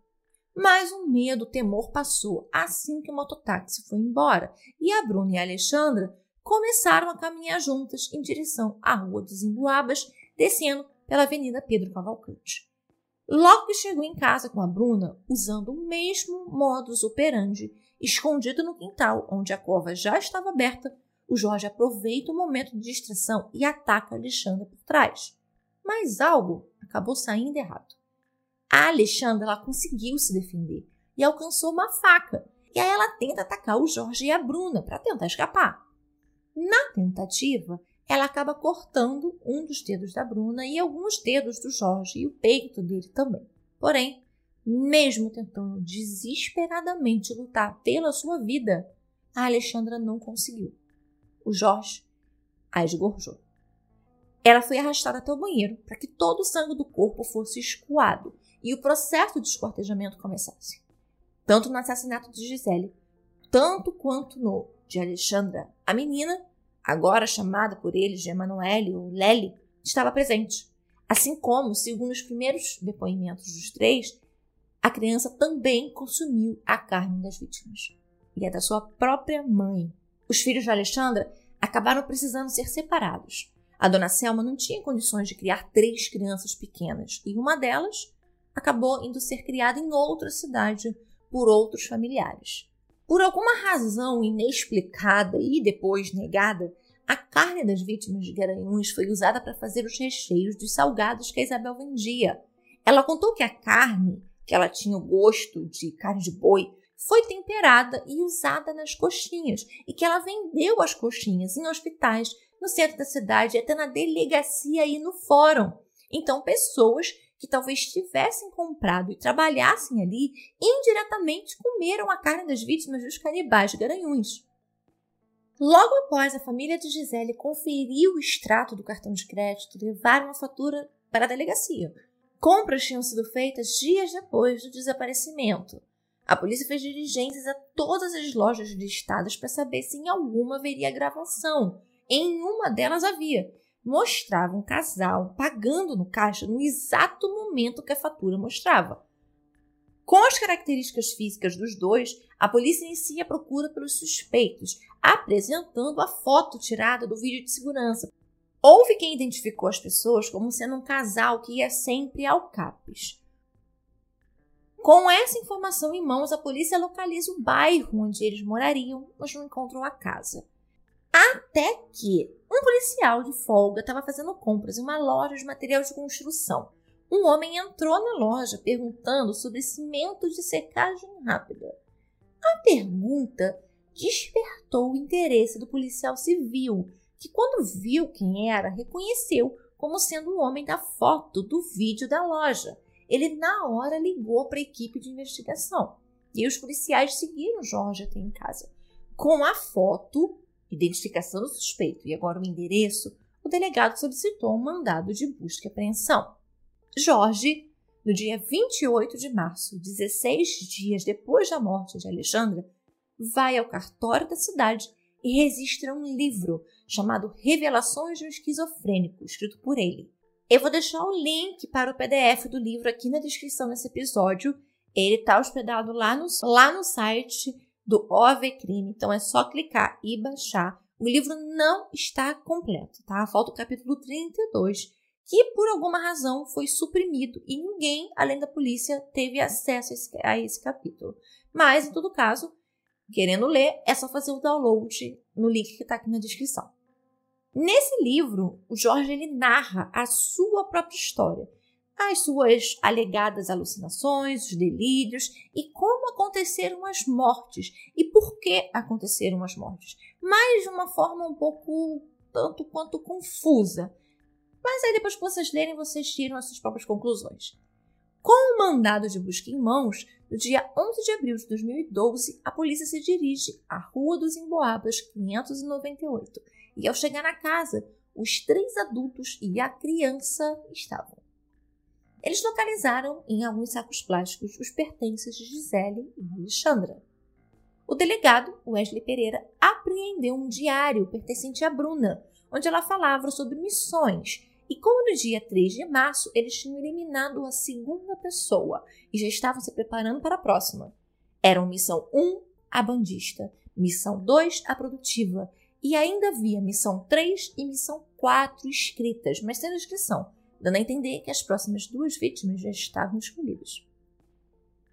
Mas o medo, o temor passou assim que o mototáxi foi embora. E a Bruna e a Alexandra começaram a caminhar juntas em direção à Rua dos Emboabas, descendo pela Avenida Pedro Cavalcante. Logo que chegou em casa com a Bruna, usando o mesmo modus operandi, escondido no quintal onde a cova já estava aberta, o Jorge aproveita o momento de distração e ataca a Alexandra por trás. Mas algo acabou saindo errado. A Alexandra ela conseguiu se defender e alcançou uma faca. E aí ela tenta atacar o Jorge e a Bruna para tentar escapar. Na tentativa, ela acaba cortando um dos dedos da Bruna e alguns dedos do Jorge e o peito dele também. Porém, mesmo tentando desesperadamente lutar pela sua vida, a Alexandra não conseguiu. O Jorge a esgorjou. Ela foi arrastada até o banheiro para que todo o sangue do corpo fosse escoado e o processo de esquartejamento começasse. Tanto no assassinato de Gisele, tanto quanto no de Alexandra, a menina, agora chamada por eles de Emanuele ou Lely, estava presente. Assim como, segundo os primeiros depoimentos dos três, a criança também consumiu a carne das vítimas. E é da sua própria mãe. Os filhos de Alexandra acabaram precisando ser separados. A dona Selma não tinha condições de criar três crianças pequenas e uma delas acabou indo ser criada em outra cidade por outros familiares. Por alguma razão inexplicada e depois negada, a carne das vítimas de Garanhuns foi usada para fazer os recheios dos salgados que a Isabel vendia. Ela contou que a carne, que ela tinha o gosto de carne de boi, foi temperada e usada nas coxinhas e que ela vendeu as coxinhas em hospitais, no centro da cidade, até na delegacia e no fórum. Então, pessoas que talvez tivessem comprado e trabalhassem ali, indiretamente comeram a carne das vítimas dos canibais garanhuns. Logo após a família de Gisele conferir o extrato do cartão de crédito, levaram a fatura para a delegacia. Compras tinham sido feitas dias depois do desaparecimento. A polícia fez diligências a todas as lojas listadas para saber se em alguma haveria gravação. Em uma delas havia, mostrava um casal pagando no caixa no exato momento que a fatura mostrava. Com as características físicas dos dois, a polícia inicia a procura pelos suspeitos, apresentando a foto tirada do vídeo de segurança. Houve quem identificou as pessoas como sendo um casal que ia sempre ao CAPES. Com essa informação em mãos, a polícia localiza o bairro onde eles morariam, mas não encontram a casa. Até que um policial de folga estava fazendo compras em uma loja de material de construção. Um homem entrou na loja perguntando sobre cimento de secagem rápida. A pergunta despertou o interesse do policial civil, que, quando viu quem era, reconheceu como sendo o homem da foto do vídeo da loja. Ele, na hora, ligou para a equipe de investigação e os policiais seguiram Jorge até em casa. Com a foto identificação do suspeito e agora o endereço, o delegado solicitou um mandado de busca e apreensão. Jorge, no dia 28 de março, 16 dias depois da morte de Alexandra, vai ao cartório da cidade e registra um livro chamado Revelações de um Esquizofrênico, escrito por ele. Eu vou deixar o link para o PDF do livro aqui na descrição desse episódio. Ele está hospedado lá no, lá no site do OV Crime. Então é só clicar e baixar. O livro não está completo, tá? Falta o capítulo 32, que por alguma razão foi suprimido e ninguém, além da polícia, teve acesso a esse, a esse capítulo. Mas, em todo caso, querendo ler, é só fazer o download no link que está aqui na descrição. Nesse livro, o Jorge ele narra a sua própria história as suas alegadas alucinações, os delírios e como aconteceram as mortes e por que aconteceram as mortes, mas de uma forma um pouco tanto quanto confusa. Mas aí depois que vocês lerem, vocês tiram as suas próprias conclusões. Com o mandado de busca em mãos, no dia 11 de abril de 2012, a polícia se dirige à Rua dos Emboabas, 598, e ao chegar na casa, os três adultos e a criança estavam. Eles localizaram em alguns sacos plásticos os pertences de Gisele e Alexandra. O delegado, Wesley Pereira, apreendeu um diário pertencente a Bruna, onde ela falava sobre missões. E como no dia 3 de março eles tinham eliminado a segunda pessoa e já estavam se preparando para a próxima. Eram missão 1, a bandista, missão 2, a produtiva E ainda havia missão 3 e missão 4 escritas, mas sem descrição, dando a entender que as próximas duas vítimas já estavam escolhidas.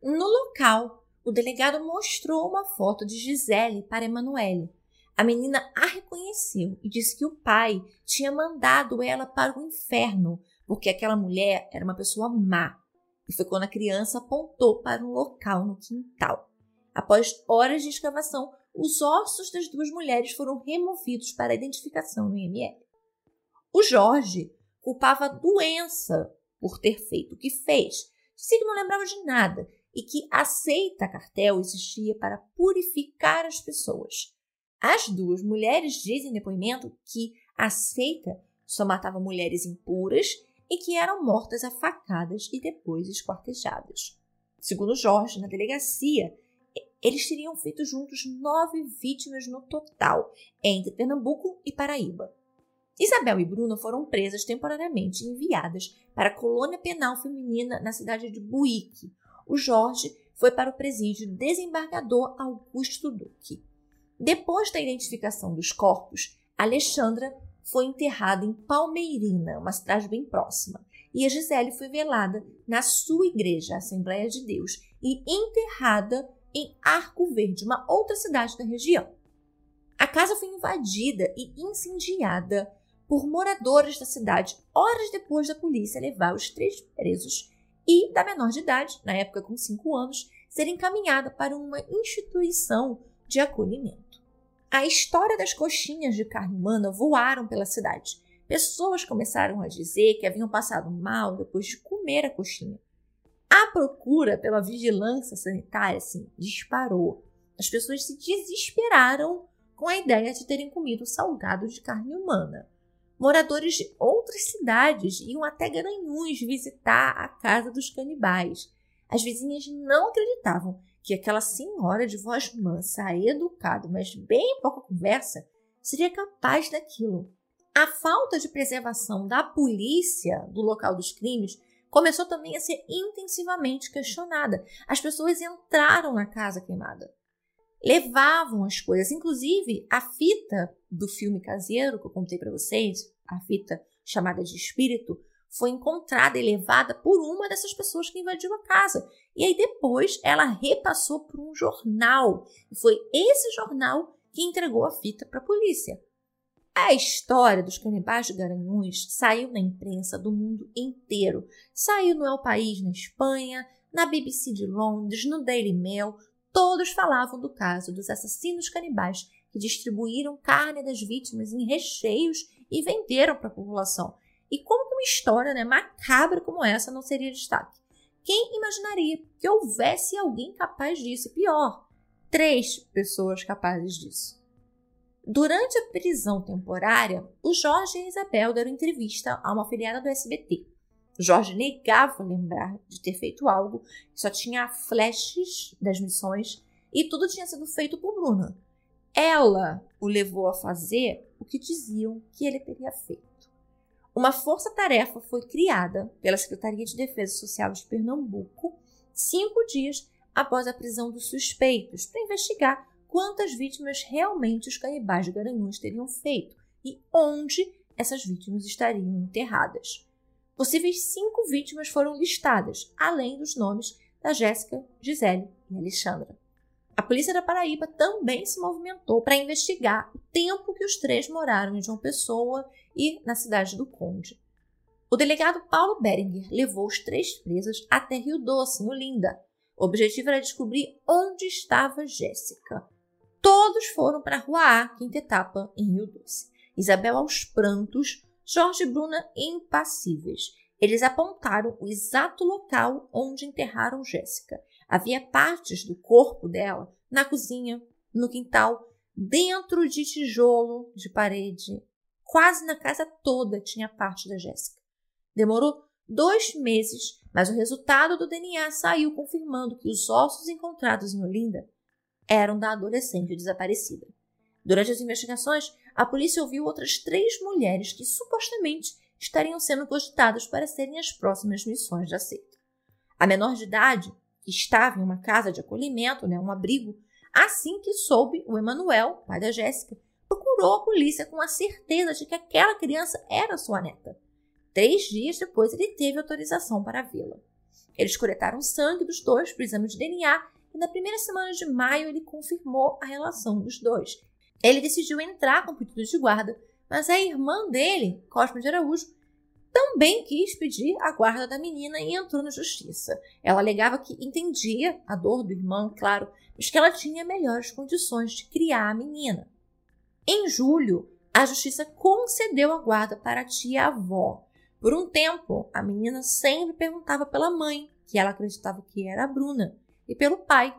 No local, o delegado mostrou uma foto de Gisele para Emanuele. A menina a reconheceu e disse que o pai tinha mandado ela para o inferno, porque aquela mulher era uma pessoa má. E foi quando a criança apontou para um local no quintal. Após horas de escavação, os ossos das duas mulheres foram removidos para identificação no IML. O Jorge culpava a doença por ter feito o que fez. Disse que não lembrava de nada e que a seita cartel existia para purificar as pessoas. As duas mulheres dizem em depoimento que a seita só matava mulheres impuras e que eram mortas a facadas e depois esquartejadas. Segundo Jorge, na delegacia, eles teriam feito juntos nove vítimas no total, entre Pernambuco e Paraíba. Isabel e Bruna foram presas temporariamente e enviadas para a colônia penal feminina na cidade de Buíque. O Jorge foi para o presídio desembargador Augusto Duque. Depois da identificação dos corpos, Alexandra foi enterrada em Palmeirina, uma cidade bem próxima, e a Gisele foi velada na sua igreja, Assembleia de Deus, e enterrada em Arco Verde, uma outra cidade da região. A casa foi invadida e incendiada por moradores da cidade horas depois da polícia levar os três presos e da menor de idade, na época com cinco anos, ser encaminhada para uma instituição de acolhimento. A história das coxinhas de carne humana voaram pela cidade. Pessoas começaram a dizer que haviam passado mal depois de comer a coxinha. A procura pela vigilância sanitária assim, disparou. As pessoas se desesperaram com a ideia de terem comido salgado de carne humana. Moradores de outras cidades iam até Garanhuns visitar a casa dos canibais. As vizinhas não acreditavam que aquela senhora de voz mansa, educada, mas bem pouca conversa, seria capaz daquilo. A falta de preservação da polícia do local dos crimes começou também a ser intensivamente questionada. As pessoas entraram na casa queimada, levavam as coisas, inclusive a fita do filme caseiro que eu contei para vocês, a fita chamada de Espírito, foi encontrada e levada por uma dessas pessoas que invadiu a casa. E aí depois ela repassou por um jornal. E foi esse jornal que entregou a fita para a polícia. A história dos canibais de Garanhuns saiu na imprensa do mundo inteiro. Saiu no El País na Espanha, na BBC de Londres, no Daily Mail. Todos falavam do caso dos assassinos canibais que distribuíram carne das vítimas em recheios e venderam para a população. E como que uma história né, macabra como essa não seria destaque? Quem imaginaria que houvesse alguém capaz disso? Pior, três pessoas capazes disso. Durante a prisão temporária, o Jorge e a Isabel deram entrevista a uma afiliada do SBT. Jorge negava lembrar de ter feito algo, só tinha flashes das missões e tudo tinha sido feito por Bruna. Ela o levou a fazer o que diziam que ele teria feito. Uma força-tarefa foi criada pela Secretaria de Defesa Social de Pernambuco cinco dias após a prisão dos suspeitos para investigar quantas vítimas realmente os canibais de Garanhuns teriam feito e onde essas vítimas estariam enterradas. Possíveis cinco vítimas foram listadas, além dos nomes da Jéssica, Gisele e Alexandra. A polícia da Paraíba também se movimentou para investigar o tempo que os três moraram em João Pessoa e na cidade do Conde. O delegado Paulo Beringer levou os três presos até Rio Doce, no Linda. O objetivo era descobrir onde estava Jéssica. Todos foram para a Rua A, quinta etapa, em Rio Doce. Isabel aos prantos, Jorge e Bruna impassíveis. Eles apontaram o exato local onde enterraram Jéssica. Havia partes do corpo dela na cozinha, no quintal, dentro de tijolo de parede. Quase na casa toda tinha parte da Jéssica. Demorou dois meses, mas o resultado do DNA saiu confirmando que os ossos encontrados em Olinda eram da adolescente desaparecida. Durante as investigações, a polícia ouviu outras três mulheres que supostamente estariam sendo cogitadas para serem as próximas missões da seita. A menor de idade, que estava em uma casa de acolhimento, né, um abrigo, assim que soube, o Emanuel, pai da Jéssica, procurou a polícia com a certeza de que aquela criança era sua neta. Três dias depois, ele teve autorização para vê-la. Eles coletaram sangue dos dois para o exame de DNA e na primeira semana de maio ele confirmou a relação dos dois. Ele decidiu entrar com pedido de guarda, mas a irmã dele, Cosme de Araújo, também quis pedir a guarda da menina e entrou na justiça. Ela alegava que entendia a dor do irmão, claro, mas que ela tinha melhores condições de criar a menina. Em julho, a justiça concedeu a guarda para a tia-avó. Por um tempo, a menina sempre perguntava pela mãe, que ela acreditava que era a Bruna, e pelo pai,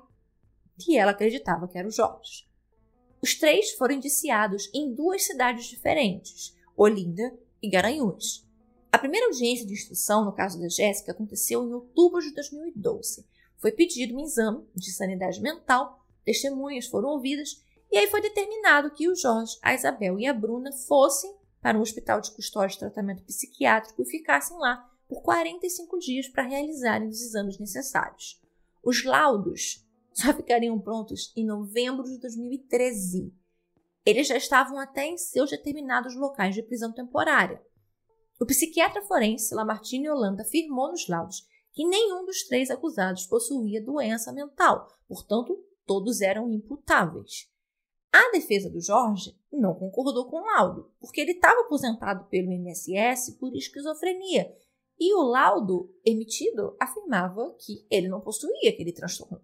que ela acreditava que era o Jorge. Os três foram indiciados em duas cidades diferentes, Olinda e Garanhuns. A primeira audiência de instrução no caso da Jéssica aconteceu em outubro de 2012. Foi pedido um exame de sanidade mental, testemunhas foram ouvidas e aí foi determinado que o Jorge, a Isabel e a Bruna fossem para um hospital de custódia de tratamento psiquiátrico e ficassem lá por 45 dias para realizarem os exames necessários. Os laudos só ficariam prontos em novembro de 2013. Eles já estavam até em seus determinados locais de prisão temporária. O psiquiatra forense Lamartine Holanda afirmou nos laudos que nenhum dos três acusados possuía doença mental, portanto, todos eram imputáveis. A defesa do Jorge não concordou com o laudo, porque ele estava aposentado pelo INSS por esquizofrenia, e o laudo emitido afirmava que ele não possuía aquele transtorno.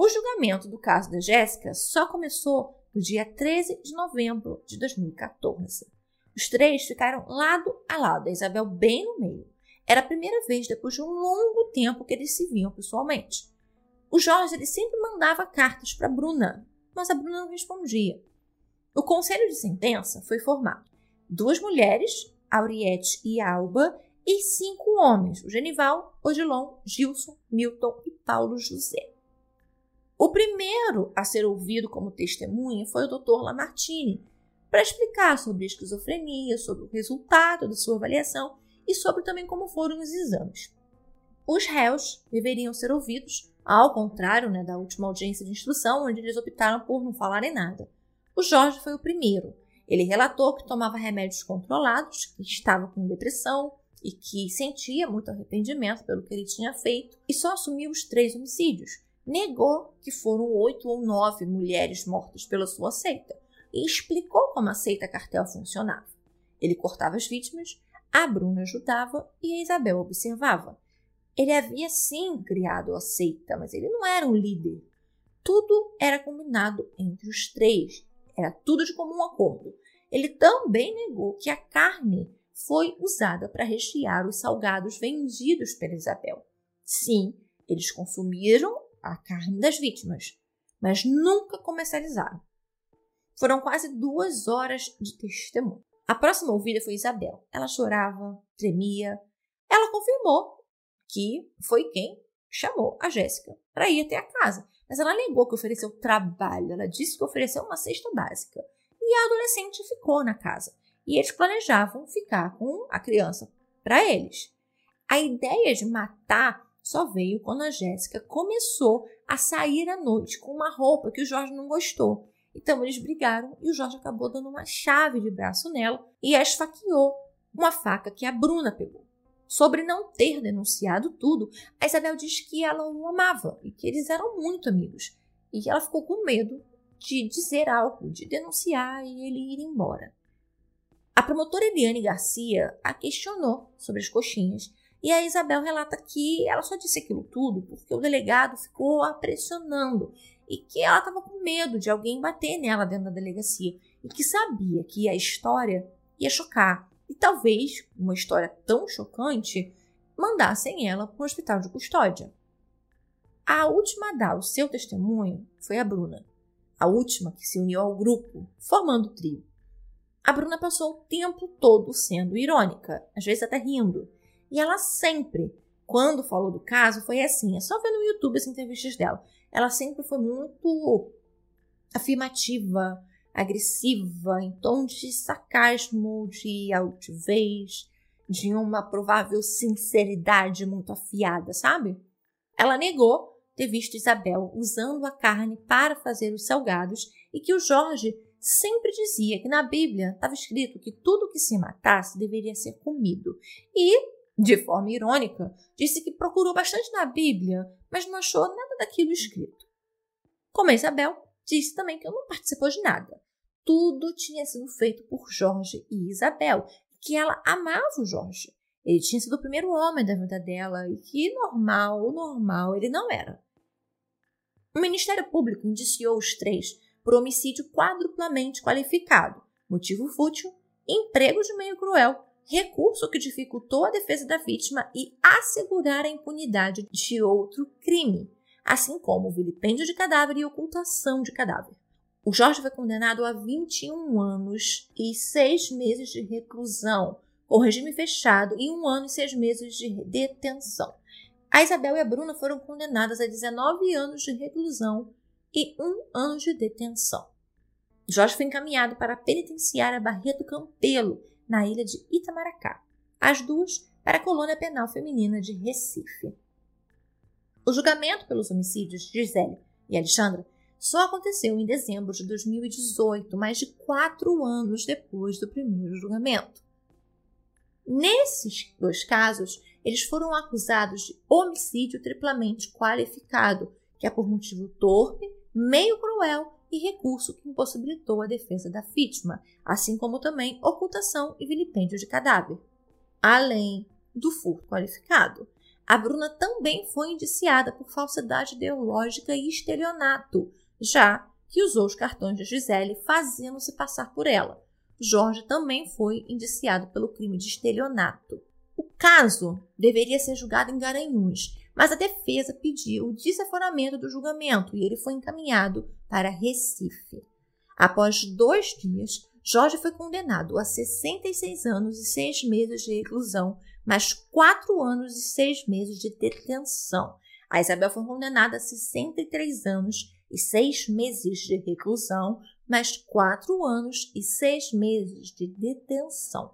O julgamento do caso da Jéssica só começou no dia 13 de novembro de 2014. Os três ficaram lado a lado, a Isabel bem no meio. Era a primeira vez depois de um longo tempo que eles se viam pessoalmente. O Jorge ele sempre mandava cartas para Bruna, mas a Bruna não respondia. O conselho de sentença foi formado. Duas mulheres, Auriette e Alba, e cinco homens, o Genival, Odilon, Gilson, Milton e Paulo José. O primeiro a ser ouvido como testemunha foi o Dr. Lamartine, para explicar sobre a esquizofrenia, sobre o resultado da sua avaliação e sobre também como foram os exames. Os réus deveriam ser ouvidos, ao contrário né, da última audiência de instrução, onde eles optaram por não falarem nada. O Jorge foi o primeiro. Ele relatou que tomava remédios controlados, que estava com depressão e que sentia muito arrependimento pelo que ele tinha feito e só assumiu os três homicídios. Negou que foram oito ou nove mulheres mortas pela sua seita e explicou como a seita cartel funcionava. Ele cortava as vítimas, a Bruna ajudava e a Isabel observava. Ele havia sim criado a seita, mas ele não era um líder. Tudo era combinado entre os três, era tudo de comum acordo. Ele também negou que a carne foi usada para rechear os salgados vendidos pela Isabel. Sim, eles consumiram a carne das vítimas, mas nunca comercializaram. Foram quase duas horas de testemunho. A próxima ouvida foi Isabel. Ela chorava, tremia. Ela confirmou que foi quem chamou a Jéssica para ir até a casa. Mas ela negou que ofereceu trabalho. Ela disse que ofereceu uma cesta básica. E a adolescente ficou na casa. E eles planejavam ficar com a criança para eles. A ideia de matar só veio quando a Jéssica começou a sair à noite com uma roupa que o Jorge não gostou. Então eles brigaram e o Jorge acabou dando uma chave de braço nela e a esfaqueou uma faca que a Bruna pegou. Sobre não ter denunciado tudo, a Isabel diz que ela o amava e que eles eram muito amigos. E ela ficou com medo de dizer algo, de denunciar e ele ir embora. A promotora Eliane Garcia a questionou sobre as coxinhas e a Isabel relata que ela só disse aquilo tudo porque o delegado ficou a pressionando e que ela estava com medo de alguém bater nela dentro da delegacia e que sabia que a história ia chocar e talvez uma história tão chocante mandassem ela para o hospital de custódia. A última a dar o seu testemunho foi a Bruna, a última que se uniu ao grupo, formando o trio. A Bruna passou o tempo todo sendo irônica, às vezes até rindo, e ela sempre, quando falou do caso, foi assim, é só ver no YouTube as entrevistas dela ela sempre foi muito afirmativa, agressiva, em tom de sarcasmo, de altivez, de uma provável sinceridade muito afiada, sabe? Ela negou ter visto Isabel usando a carne para fazer os salgados e que o Jorge sempre dizia que na Bíblia estava escrito que tudo que se matasse deveria ser comido. E, de forma irônica, disse que procurou bastante na Bíblia, mas não achou nada daquilo escrito. Como a Isabel, disse também que não participou de nada. Tudo tinha sido feito por Jorge e Isabel, que ela amava o Jorge. Ele tinha sido o primeiro homem da vida dela e que normal, normal ele não era. O Ministério Público indiciou os três por homicídio quadruplamente qualificado, motivo fútil, emprego de meio cruel, recurso que dificultou a defesa da vítima e assegurar a impunidade de outro crime, assim como vilipêndio de cadáver e ocultação de cadáver. O Jorge foi condenado a 21 anos e 6 meses de reclusão, com regime fechado, e um ano e 6 meses de detenção. A Isabel e a Bruna foram condenadas a 19 anos de reclusão e um ano de detenção. Jorge foi encaminhado para a penitenciária Barreto Campelo, na ilha de Itamaracá. As duas para a colônia penal feminina de Recife. O julgamento pelos homicídios de Gisele e Alexandra só aconteceu em dezembro de 2018, mais de quatro anos depois do primeiro julgamento. Nesses dois casos, eles foram acusados de homicídio triplamente qualificado, que é por motivo torpe, meio cruel e recurso que impossibilitou a defesa da vítima, assim como também ocultação e vilipêndio de cadáver. Além do furto qualificado, a Bruna também foi indiciada por falsidade ideológica e estelionato, já que usou os cartões de Gisele fazendo-se passar por ela. Jorge também foi indiciado pelo crime de estelionato. O caso deveria ser julgado em Garanhuns, mas a defesa pediu o desaforamento do julgamento e ele foi encaminhado para Recife. Após dois dias, Jorge foi condenado a 66 anos e seis meses de reclusão, mais quatro anos e seis meses de detenção. A Isabel foi condenada a 63 anos e seis meses de reclusão, mais quatro anos e seis meses de detenção.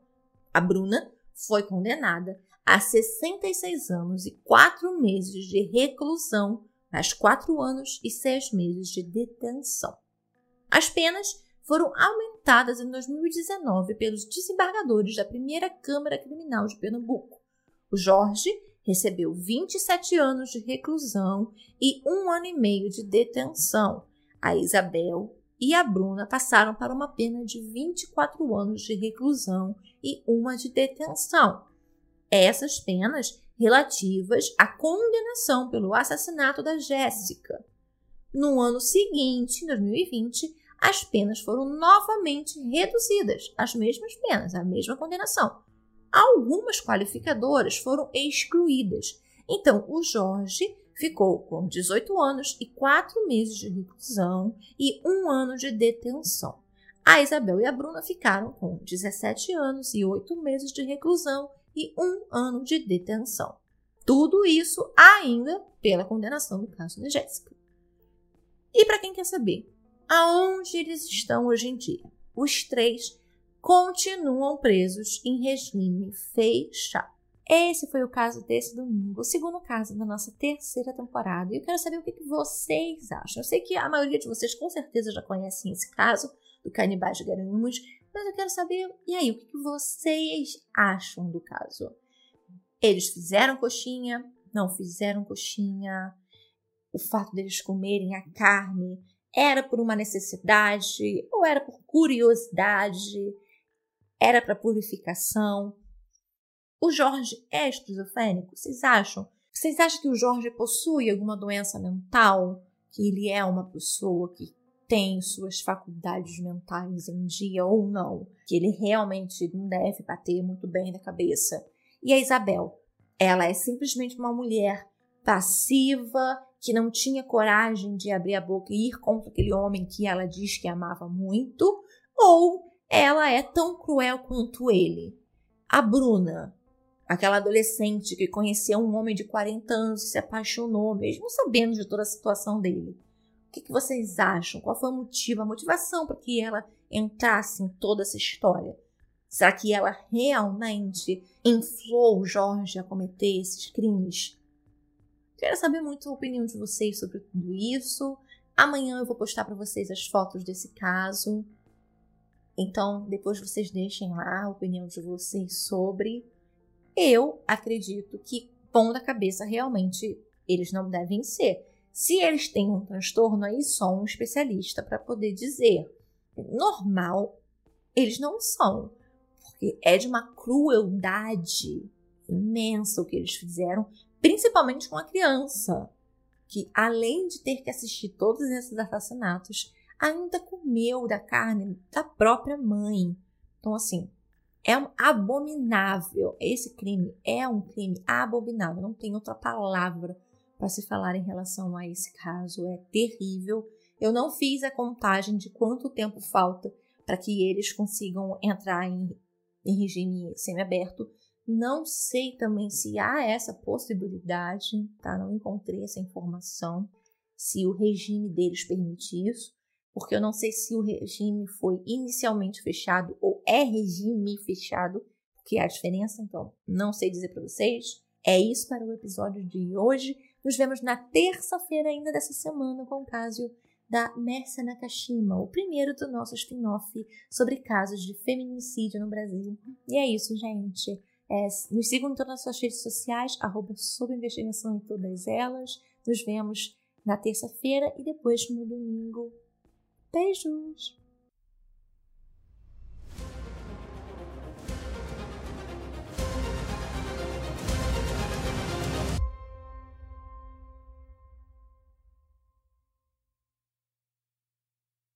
A Bruna foi condenada a 66 anos e 4 meses de reclusão, mais 4 anos e 6 meses de detenção. As penas foram aumentadas em 2019 pelos desembargadores da primeira Câmara Criminal de Pernambuco. O Jorge recebeu 27 anos de reclusão e um ano e meio de detenção. A Isabel e a Bruna passaram para uma pena de 24 anos de reclusão e uma de detenção essas penas relativas à condenação pelo assassinato da Jéssica. No ano seguinte, em 2020, as penas foram novamente reduzidas, as mesmas penas, a mesma condenação. Algumas qualificadoras foram excluídas. Então, o Jorge ficou com 18 anos e 4 meses de reclusão e um ano de detenção. A Isabel e a Bruna ficaram com 17 anos e 8 meses de reclusão e um ano de detenção. Tudo isso ainda pela condenação do caso da Jéssica. E para quem quer saber aonde eles estão hoje em dia, os três continuam presos em regime fechado. Esse foi o caso desse domingo, o segundo caso da nossa terceira temporada. E eu quero saber o que vocês acham. Eu sei que a maioria de vocês com certeza já conhecem esse caso do canibais de Garanhuns, mas eu quero saber, e aí, o que vocês acham do caso? Eles fizeram coxinha? Não fizeram coxinha? O fato deles comerem a carne era por uma necessidade ou era por curiosidade? Era para purificação? O Jorge é esquizofrênico? Vocês acham? Vocês acham que o Jorge possui alguma doença mental? Que ele é uma pessoa que tem suas faculdades mentais em dia ou não, que ele realmente não deve bater muito bem na cabeça. E a Isabel, ela é simplesmente uma mulher passiva, que não tinha coragem de abrir a boca e ir contra aquele homem que ela diz que amava muito, ou ela é tão cruel quanto ele. A Bruna, aquela adolescente que conheceu um homem de 40 anos e se apaixonou, mesmo sabendo de toda a situação dele que, que vocês acham? Qual foi o motivo, a motivação para que ela entrasse em toda essa história? Será que ela realmente inflou o Jorge a cometer esses crimes? Quero saber muito a opinião de vocês sobre tudo isso. Amanhã eu vou postar para vocês as fotos desse caso. Então, depois vocês deixem lá a opinião de vocês sobre. Eu acredito que ponta cabeça realmente eles não devem ser. Se eles têm um transtorno, aí só um especialista para poder dizer. Normal, eles não são, porque é de uma crueldade imensa o que eles fizeram, principalmente com a criança, que além de ter que assistir todos esses assassinatos, ainda comeu da carne da própria mãe. Então, assim, é abominável. Esse crime é um crime abominável. Não tem outra palavra para se falar em relação a esse caso. É terrível. Eu não fiz a contagem de quanto tempo falta para que eles consigam entrar em, em regime semiaberto. Não sei também se há essa possibilidade, tá? Não encontrei essa informação, se o regime deles permite isso, porque eu não sei se o regime foi inicialmente fechado ou é regime fechado, porque há diferença, então não sei dizer para vocês. É isso para o episódio de hoje. Nos vemos na terça-feira ainda dessa semana com o caso da Mercia Nakashima, o primeiro do nosso spin-off sobre casos de feminicídio no Brasil. E é isso, gente. É, nos sigam em todas as suas redes sociais, arroba investigação em todas elas. Nos vemos na terça-feira e depois no domingo. Beijos!